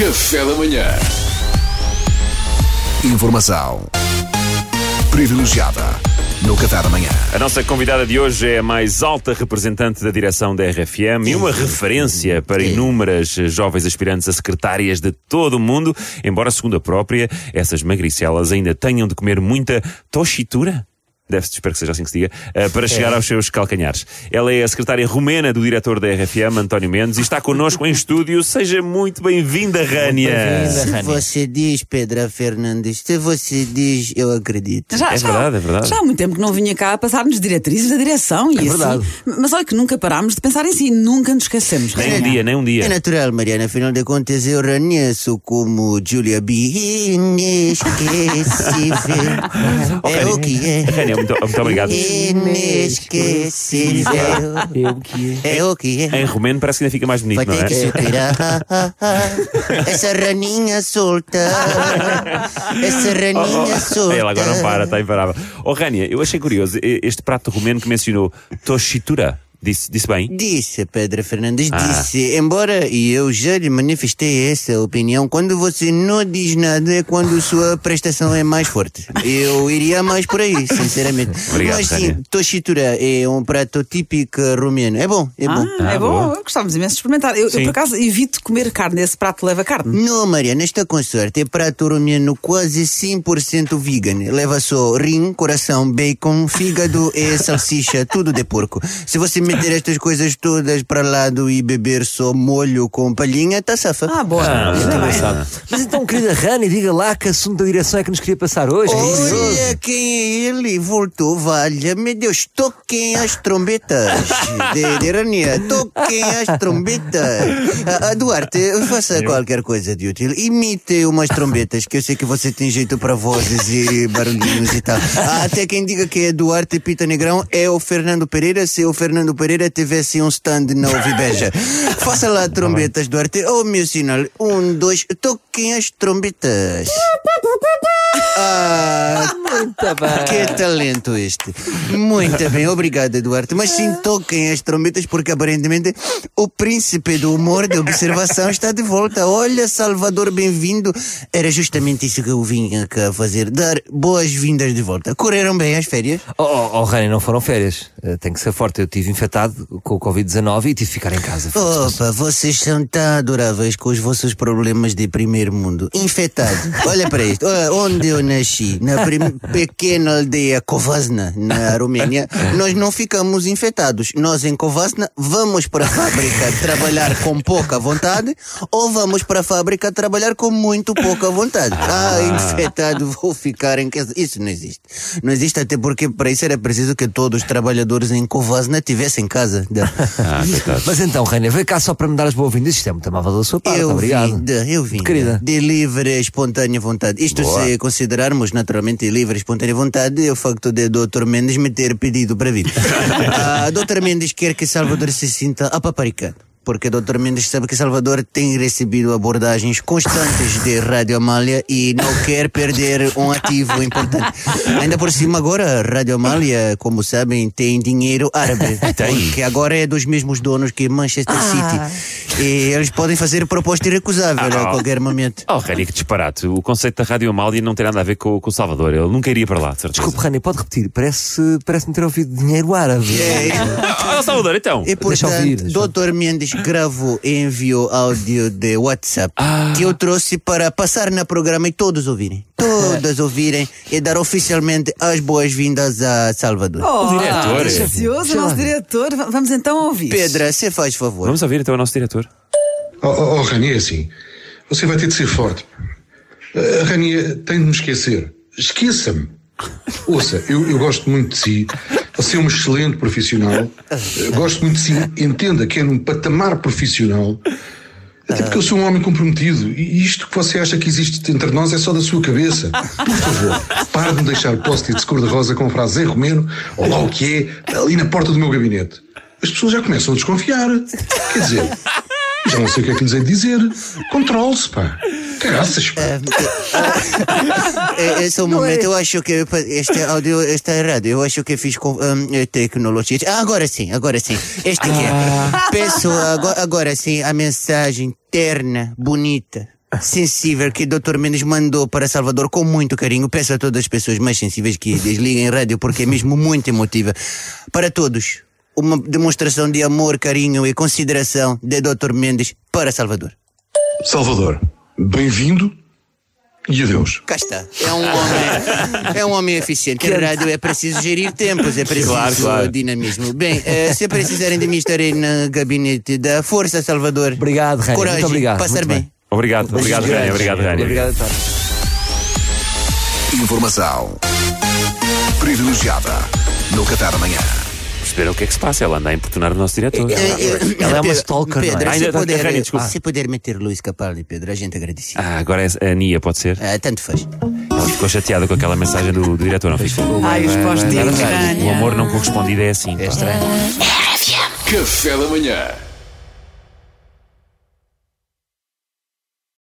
Café da manhã. Informação privilegiada no Café da Manhã. A nossa convidada de hoje é a mais alta representante da direção da RFM e uma referência para inúmeras jovens aspirantes a secretárias de todo o mundo, embora, segundo a própria, essas magricelas ainda tenham de comer muita toshitura deve-se, espero que seja assim que se diga, uh, para chegar aos seus calcanhares. Ela é a secretária romena do diretor da RFM, António Mendes, e está connosco em estúdio. Seja muito bem-vinda, Rânia. Se você diz, Pedra Fernandes, se você diz, eu acredito. É verdade, é verdade. Já há muito tempo que não vinha cá a passar-nos diretrizes da direção. E assim, verdade. Mas olha que nunca parámos de pensar em si, nunca nos esquecemos. Nem um dia, nem um É dia. natural, Mariana, afinal de contas eu reconheço como Julia B. Inesquecível. é o que é. Rânia, muito, muito obrigado. Inesquecível. É o que é. Em romeno parece que ainda fica mais bonito, Vai não ter que é? superar essa raninha solta. Essa raninha solta. Ela agora não para, está imparável. Oh, Rânia, eu achei curioso este prato romeno que mencionou, toshitura. Disse, disse bem? Disse, Pedro Fernandes, Ah. disse. Embora e eu já lhe manifestei essa opinião, quando você não diz nada é quando sua prestação é mais forte. Eu iria mais por aí, sinceramente. Obrigado, Mas sim, Tânia. toshitura é um prato típico romeno. É bom, é bom. Ah, Ah, é bom, boa. gostávamos imenso de experimentar. Eu, eu, por acaso, evito comer carne. Esse prato leva carne. Não, Mariana, está com sorte. É prato romeno quase 100% vegan. Leva só rim, coração, bacon, fígado e salsicha, tudo de porco. Se você meter estas coisas todas para lado e beber só molho com palhinha, tá safa. Ah, boa. Ainda bem. Mas então, querida Rani, diga lá que assunto da direção é que nos queria passar hoje. Olha quem é ele voltou, valha-me Deus, toquem as trombetas de, de Rania, toquem as trombetas. Ah, ah, Duarte, faça qualquer coisa de útil, imite umas trombetas, que eu sei que você tem jeito para vozes e barulhinhos e tal. Ah, até quem diga que é Duarte Pita Negrão é o Fernando Pereira, se o Fernando Pereira tivesse um stand na Ovibeja. Faça lá trombetas, Duarte, oh meu sinal, um, dois, toquem as trombetas. Ah, Muito bem. que talento este. Muito bem, obrigado, Eduardo. Mas sim, toquem as trombetas porque aparentemente o príncipe do humor de observação está de volta. Olha, Salvador, bem-vindo. Era justamente isso que eu vinha cá fazer, dar boas-vindas de volta. Correram bem as férias? Oh, oh, oh Rani, não foram férias. Eh, tem que ser forte. Eu tive infectado com o Covid-19 e tive de ficar em casa. Opa, vocês são tão adoráveis com os vossos problemas de primeiro mundo. Infectado. Olha para isto. Onde eu nasci, na pequena aldeia Kovasna, na Romênia, nós não ficamos infectados. Nós em Kovasna vamos para a fábrica trabalhar com pouca vontade ou vamos para a fábrica trabalhar com muito pouca vontade. Ah, infectado, vou ficar em casa. Isso não existe. Não existe até porque para isso era preciso que todos os trabalhadores em Kovasna tivessem casa. Ah. Mas então, Rani, veio cá só para me dar as boas-vindas. Isto é muito amável da sua parte. Eu Obrigado. vim, eu vim. Querida. De livre, espontânea vontade. Isto Boa. se considerarmos naturalmente livre, espontânea vontade, é o facto de Dr. Mendes me ter pedido para vir. ah, Dr. Mendes quer que Salvador se sinta apaparicado. Porque Dr. Mendes sabe que Salvador tem recebido abordagens constantes de Rádio Amália e não quer perder um ativo importante. Ainda por cima agora, Rádio Amália, como sabem, tem dinheiro árabe. Tem. Que agora é dos mesmos donos que Manchester City. E eles podem fazer proposta irrecusável Ah. a qualquer momento. Oh, Rânia, que disparate. O conceito da Rádio Amália não tem nada a ver com, com o Salvador. Ele nunca iria para lá, de certeza. Desculpe, Rani, pode repetir. Parece, parece-me ter ouvido dinheiro árabe. Ah, oh, Salvador, então. E Deixa portanto, ouvir, deixa Dr. Mendes gravou e enviou áudio de WhatsApp Ah. que eu trouxe para passar no programa e todos ouvirem. Todas ouvirem e dar oficialmente as boas-vindas a Salvador. Oh, diretor. Delicioso, o nosso diretor. Vamos então ouvir. Pedra, você faz favor. Vamos ouvir então o nosso diretor. Oh, oh, oh Rani, é assim. Você vai ter de ser forte. A Rani tem de me esquecer. Esqueça-me. Ouça, eu, eu gosto muito de si. Você é um excelente profissional. Gosto muito de si. Entenda que é num patamar profissional. Até porque eu sou um homem comprometido. E isto que você acha que existe entre nós é só da sua cabeça. Por favor, pare de me deixar post-its cor-de-rosa com frases em romeno, ou lá o que é, ali na porta do meu gabinete. As pessoas já começam a desconfiar. Quer dizer, já não sei o que é que lhes hei de dizer. Controle-se, pá. Caraças, pá. É, esse é o momento. Eu acho que este áudio está errado. Eu acho que fiz com hum, tecnologia. Ah, agora sim, agora sim. Este aqui. é. Peço agora, agora sim a mensagem terna, bonita. sensível que o Dr. Mendes mandou para Salvador com muito carinho. Peço a todas as pessoas mais sensíveis que desliguem a rádio porque é mesmo muito emotiva. Para todos, uma demonstração de amor, carinho e consideração de Dr. Mendes para Salvador. Salvador, bem-vindo e adeus. Cá está. É um homem, é um homem eficiente. Rádio é preciso gerir tempos, é preciso Claro, claro. dinamismo. Bem, eh, se precisarem de mim, estarei no gabinete da Força Salvador. Obrigado, Rani. Coragem, Muito obrigado. passar Muito bem. Obrigado, obrigado, Beijos Rani. Obrigado, Rani. Obrigado, António. Informação privilegiada no Catar Amanhã. Perceberam o que é que se passa? Ela anda a importunar o nosso diretor. Eh, eh, Ela é uma Pedro, stalker, não é? Pedro, Ah, se ainda- puder, Rani, desculpa. se puder meter Luís Capaldi, Pedro, a gente agradece. Ah, agora é a Nia, pode ser? Ah, tanto faz. Ela ficou chateada com aquela mensagem do, do diretor, não ficou? Ai, os postinhos, O amor não correspondido é assim. É estranho. Café da Manhã.